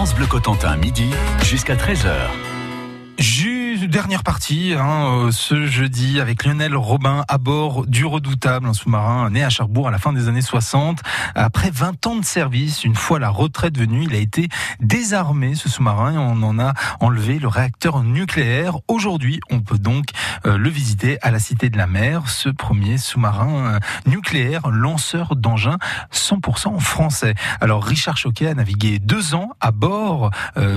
France Bleu Cotentin, midi jusqu'à 13h dernière partie hein, euh, ce jeudi avec Lionel Robin à bord du redoutable, un sous-marin né à Cherbourg à la fin des années 60. Après 20 ans de service, une fois la retraite venue, il a été désarmé ce sous-marin et on en a enlevé le réacteur nucléaire. Aujourd'hui, on peut donc le visiter à la Cité de la Mer, ce premier sous-marin euh, nucléaire lanceur d'engins 100% français. Alors Richard Choquet a navigué deux ans à bord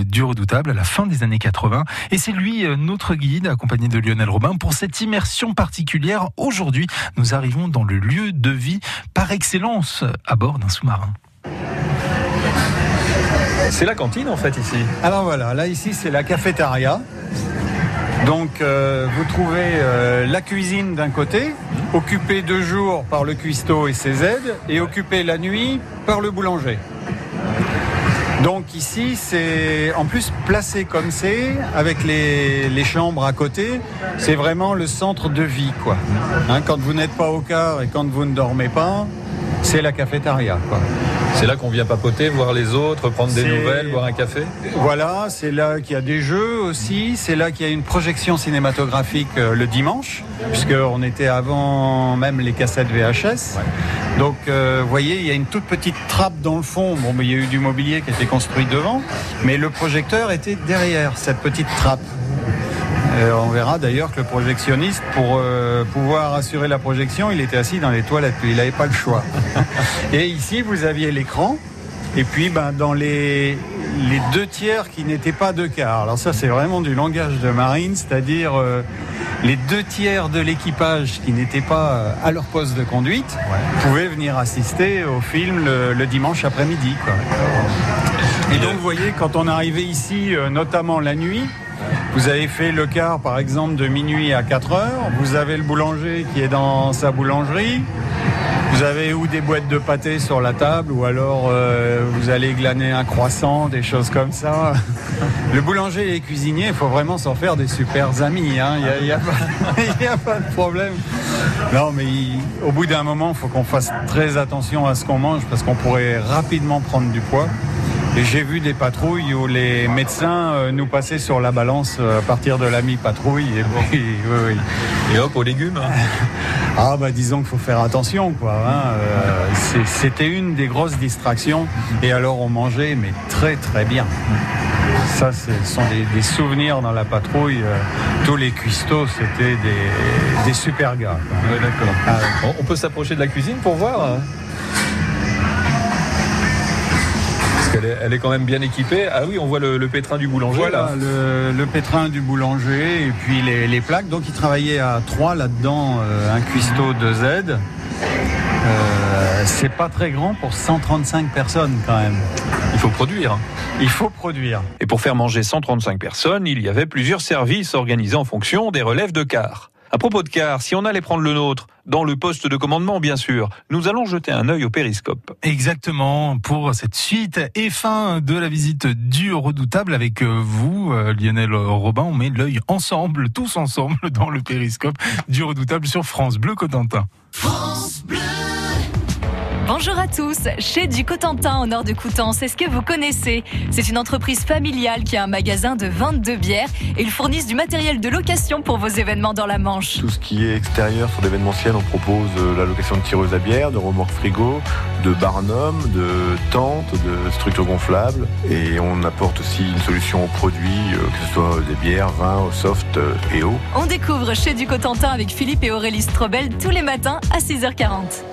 du redoutable à la fin des années 80 et c'est lui notre guide, accompagné de Lionel Robin, pour cette immersion particulière. Aujourd'hui, nous arrivons dans le lieu de vie par excellence à bord d'un sous-marin. C'est la cantine en fait ici. Alors voilà, là ici c'est la cafétéria. Donc euh, vous trouvez euh, la cuisine d'un côté, occupée deux jours par le cuistot et ses aides, et occupée la nuit par le boulanger. Donc ici, c'est en plus placé comme c'est, avec les, chambres à côté, c'est vraiment le centre de vie, quoi. Hein, quand vous n'êtes pas au quart et quand vous ne dormez pas, c'est la cafétéria, quoi. C'est là qu'on vient papoter, voir les autres, prendre des nouvelles, boire un café Voilà, c'est là qu'il y a des jeux aussi, c'est là qu'il y a une projection cinématographique euh, le dimanche, puisqu'on était avant même les cassettes VHS. Donc, euh, vous voyez, il y a une toute petite trappe dans le fond. Bon, mais il y a eu du mobilier qui a été construit devant, mais le projecteur était derrière cette petite trappe. Euh, on verra d'ailleurs que le projectionniste, pour euh, pouvoir assurer la projection, il était assis dans les toilettes. Il n'avait pas le choix. Et ici, vous aviez l'écran. Et puis, ben, dans les, les deux tiers qui n'étaient pas deux quarts. Alors ça, c'est vraiment du langage de marine, c'est-à-dire euh, les deux tiers de l'équipage qui n'étaient pas à leur poste de conduite pouvaient venir assister au film le, dimanche après-midi. Et donc, vous voyez, quand on arrivait ici, notamment la nuit, vous avez fait le quart, par exemple, de minuit à 4 heures. Vous avez le boulanger qui est dans sa boulangerie. Vous avez ou des boîtes de pâté sur la table, ou alors euh, vous allez glaner un croissant, des choses comme ça. Le boulanger et les cuisiniers, il faut vraiment s'en faire des super amis. Hein. Il n'y a, pas de problème. Non, mais au bout d'un moment, il faut qu'on fasse très attention à ce qu'on mange parce qu'on pourrait rapidement prendre du poids. Et j'ai vu des patrouilles où les médecins euh, nous passaient sur la balance euh, à partir de la mi-patrouille. Et, hop, aux légumes Ah bah disons qu'il faut faire attention quoi. Hein. Euh, c'était une des grosses distractions. Et alors on mangeait mais très très bien. Ça, ce sont des, souvenirs dans la patrouille. tous les cuistots, c'était des, super gars. d'accord. Ah on peut s'approcher de la cuisine pour voir hein elle est quand même bien équipée. Ah oui, on voit le, pétrin du boulanger. Voilà, Le, pétrin du boulanger et puis les, plaques. Donc il travaillait à trois là-dedans, euh, un cuistot de Z. Euh, c'est pas très grand pour 135 personnes quand même. Il faut produire. Il faut produire. Et pour faire manger 135 personnes, il y avait plusieurs services organisés en fonction des relèves de car. À propos de car, si on allait prendre le nôtre, dans le poste de commandement bien sûr, nous allons jeter un œil au périscope. Exactement, pour cette suite et fin de la visite du redoutable avec euh, vous, euh, Lionel Robin, on met l'œil ensemble, tous ensemble, dans le périscope du redoutable sur France Bleu Cotentin. France Bleu Bonjour à tous. Chez du Cotentin au nord de Coutances, est-ce que vous connaissez? C'est une entreprise familiale qui a un magasin de vente de bière et ils fournissent du matériel de location pour vos événements dans la Manche. Tout ce qui est extérieur sur l'événementiel, on propose euh, la location de tireuses à bière, de remorques frigo, de barnum, de tentes, de structures gonflables et on apporte aussi une solution aux produits, euh, que ce soit des bières, vins, soft euh, et eau. On découvre chez du Cotentin avec Philippe et Aurélie Strobel tous les matins à 6h40.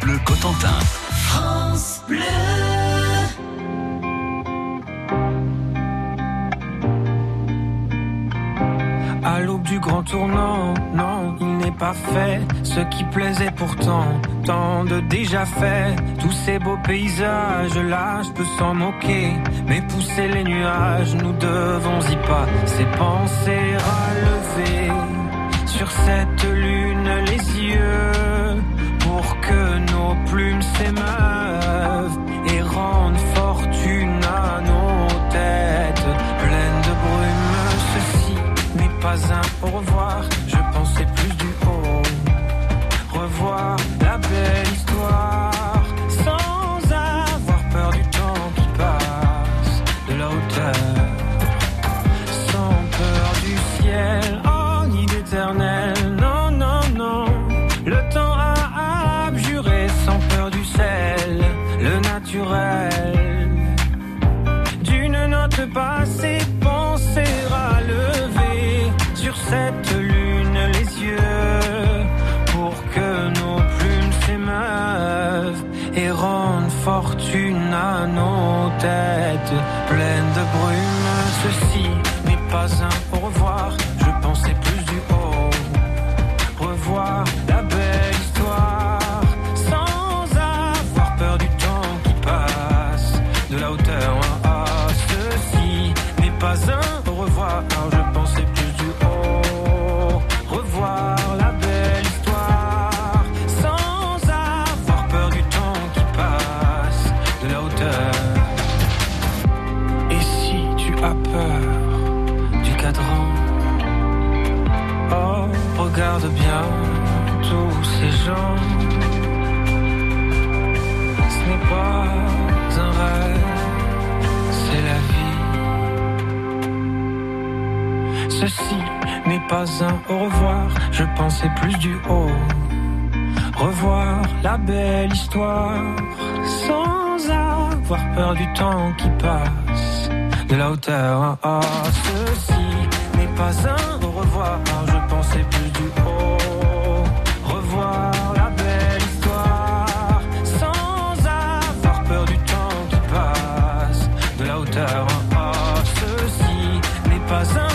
Bleu Cotentin. France Bleu. À l'aube du grand tournant, non, il n'est pas fait ce qui plaisait pourtant, tant de déjà fait. Tous ces beaux paysages là, je peux s'en moquer, mais pousser les nuages, nous devons y pas, ces pensées relever sur cette et rendent fortune à nos têtes pleines de brume. Ceci n'est pas un au fortune à nos têtes pleines de brume. Ceci n'est pas un au revoir, je pensais plus du haut. Revoir la belle histoire sans avoir peur du temps qui passe. De la hauteur, ah, ah, ceci n'est pas un regarde bien tous ces gens. Ce n'est pas un rêve, c'est la vie. Ceci n'est pas un au revoir, je pensais plus du haut. Revoir la belle histoire sans avoir peur du temps qui passe de la hauteur. ah. Ceci n'est pas un au revoir, pensais plus du haut. Revoir la belle histoire sans avoir peur du temps qui passe de la hauteur. ah. Ceci n'est pas un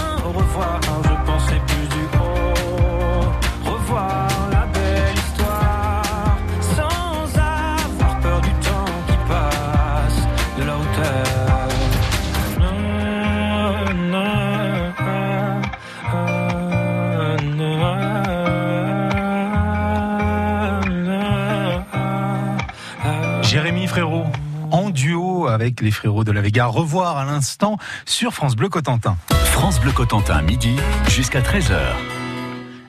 Jérémy Frérot, en duo avec les frérots de la Vega. Revoir à l'instant sur France Bleu Cotentin. France Bleu Cotentin, midi jusqu'à 13h.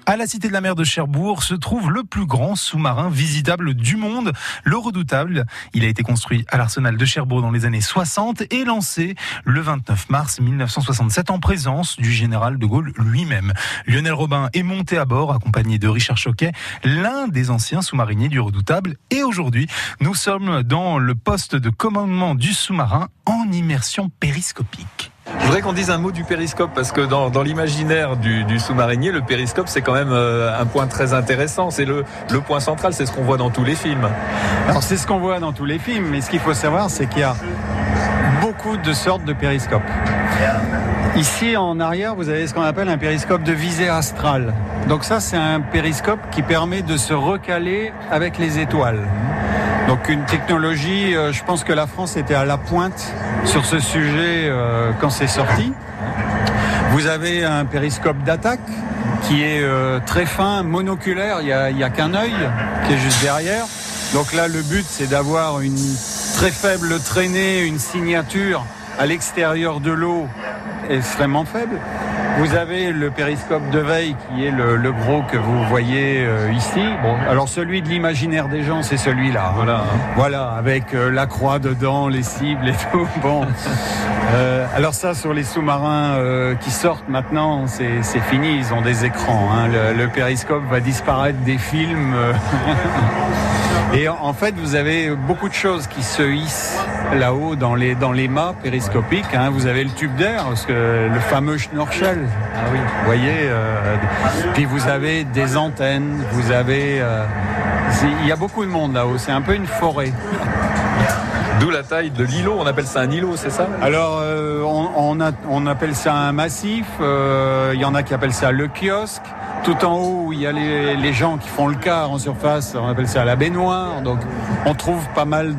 À la Cité de la Mer de Cherbourg se trouve le plus grand sous-marin visitable du monde, le Redoutable. Il a été construit à l'arsenal de Cherbourg dans les années 60 et lancé le 29 mars 1967 en présence du général de Gaulle lui-même. Lionel Robin est monté à bord accompagné de Richard Choquet, l'un des anciens sous-mariniers du Redoutable. Et aujourd'hui, nous sommes dans le poste de commandement du sous-marin en immersion périscopique. Je voudrais qu'on dise un mot du périscope parce que dans, l'imaginaire du, du sous-marinier, le périscope c'est quand même euh, un point très intéressant. C'est le, le point central, c'est ce qu'on voit dans tous les films. Alors c'est ce qu'on voit dans tous les films, mais ce qu'il faut savoir, c'est qu'il y a beaucoup de sortes de périscopes. Ici en arrière, vous avez ce qu'on appelle un périscope de visée astrale. Donc ça, c'est un périscope qui permet de se recaler avec les étoiles. Donc une technologie, euh, je pense que la France était à la pointe sur ce sujet euh, quand c'est sorti. Vous avez un périscope d'attaque qui est euh, très fin, monoculaire, il n'y a, a qu'un œil qui est juste derrière. Donc là, le but, c'est d'avoir une très faible traînée, une signature à l'extérieur de l'eau extrêmement faible. Vous avez le périscope de veille qui est le, le gros que vous voyez euh, ici. Bon, alors celui de l'imaginaire des gens, c'est celui-là. hein. Voilà. Voilà, avec euh, la croix dedans, les cibles et tout. Bon. Euh, alors ça, sur les sous-marins qui sortent maintenant, c'est fini. Ils ont des écrans. hein. Le, le périscope va disparaître des films. Et en, en fait, vous avez beaucoup de choses qui se hissent là-haut dans les dans les mâts périscopiques. hein. Vous avez le tube d'air, parce que le fameux schnorchel. Ah oui. Vous voyez. euh, puis vous avez des antennes. Vous avez. euh, il y a beaucoup de monde là-haut. C'est un peu une forêt. D'où la taille de l'îlot, on appelle ça un îlot, c'est ça? Alors, euh, on, on a- on appelle ça un massif. Il y en a qui appellent ça le kiosque. Tout en haut, il y a les, les gens qui font le quart en surface. On appelle ça la baignoire. Donc, on trouve pas mal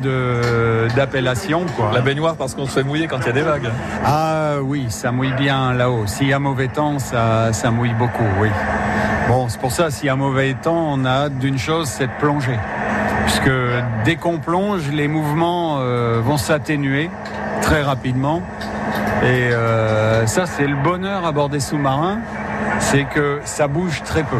d'appellations. La baignoire parce qu'on se fait mouiller quand il y a des vagues. Ah oui, ça mouille bien là-haut. S'il y a mauvais temps, ça, ça mouille beaucoup, oui. Bon, c'est pour ça, s'il y a mauvais temps, on a hâte d'une chose, c'est de plonger. Puisque dès qu'on plonge, les mouvements euh, vont s'atténuer très rapidement. Et euh, ça, c'est le bonheur à bord des sous-marins, c'est que ça bouge très peu.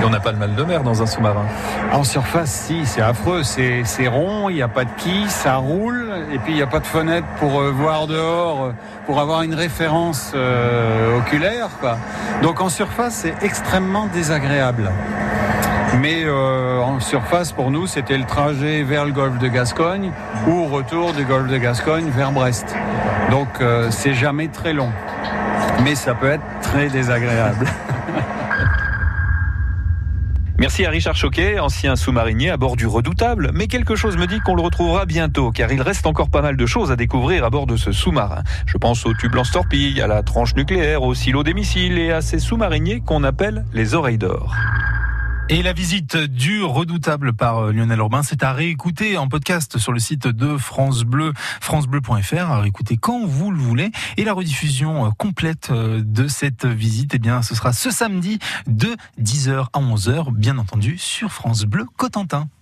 Et on n'a pas le mal de mer dans un sous-marin. En surface, si, c'est affreux. C'est rond, il n'y a pas de quille, ça roule, et puis il n'y a pas de fenêtre pour euh, voir dehors, euh, pour avoir une référence euh, oculaire. Quoi. Donc en surface, c'est extrêmement désagréable. Mais euh, en surface, pour nous, c'était le trajet vers le golfe de Gascogne ou retour du golfe de Gascogne vers Brest. Donc, c'est jamais très long. Mais ça peut être très désagréable. Merci à Richard Choquet, ancien sous-marinier à bord du Redoutable, mais quelque chose me dit qu'on le retrouvera bientôt, car il reste encore pas mal de choses à découvrir à bord de ce sous-marin. Je pense au tube lance-torpille, à la tranche nucléaire, au silo des missiles et à ces sous-mariniers qu'on appelle les oreilles d'or. Et la visite du redoutable par euh, Lionel Robin, c'est à réécouter en podcast sur le site de France Bleu, francebleu.fr, à réécouter quand vous le voulez. Et la rediffusion euh, complète euh, de cette visite, eh bien, ce sera ce samedi de 10h à 11h, bien entendu, sur France Bleu Cotentin.